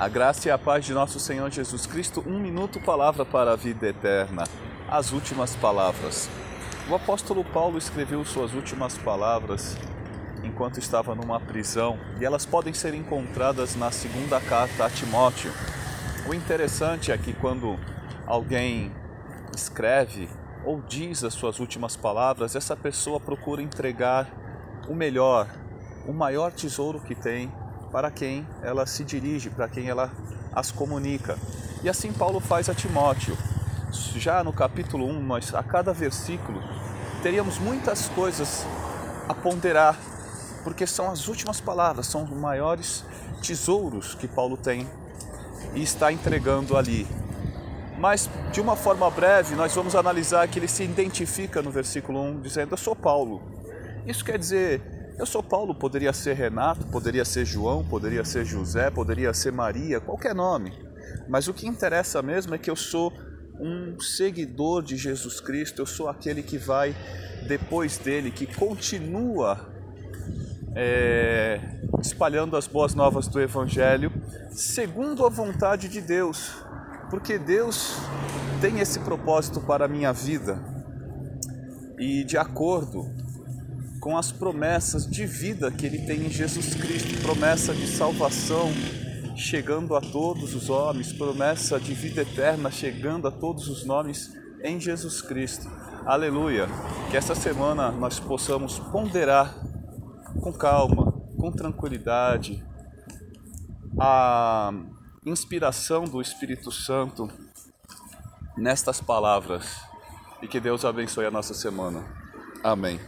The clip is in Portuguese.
A graça e a paz de nosso Senhor Jesus Cristo, um minuto, palavra para a vida eterna. As últimas palavras. O apóstolo Paulo escreveu suas últimas palavras enquanto estava numa prisão e elas podem ser encontradas na segunda carta a Timóteo. O interessante é que quando alguém escreve ou diz as suas últimas palavras, essa pessoa procura entregar o melhor, o maior tesouro que tem para quem ela se dirige, para quem ela as comunica. E assim Paulo faz a Timóteo. Já no capítulo 1, nós a cada versículo teríamos muitas coisas a ponderar, porque são as últimas palavras, são os maiores tesouros que Paulo tem e está entregando ali. Mas de uma forma breve, nós vamos analisar que ele se identifica no versículo 1 dizendo: Eu sou Paulo. Isso quer dizer eu sou Paulo, poderia ser Renato, poderia ser João, poderia ser José, poderia ser Maria, qualquer nome. Mas o que interessa mesmo é que eu sou um seguidor de Jesus Cristo, eu sou aquele que vai depois dele, que continua é, espalhando as boas novas do Evangelho, segundo a vontade de Deus, porque Deus tem esse propósito para a minha vida e de acordo com as promessas de vida que ele tem em Jesus Cristo, promessa de salvação chegando a todos os homens, promessa de vida eterna chegando a todos os nomes em Jesus Cristo. Aleluia! Que essa semana nós possamos ponderar com calma, com tranquilidade, a inspiração do Espírito Santo nestas palavras e que Deus abençoe a nossa semana. Amém.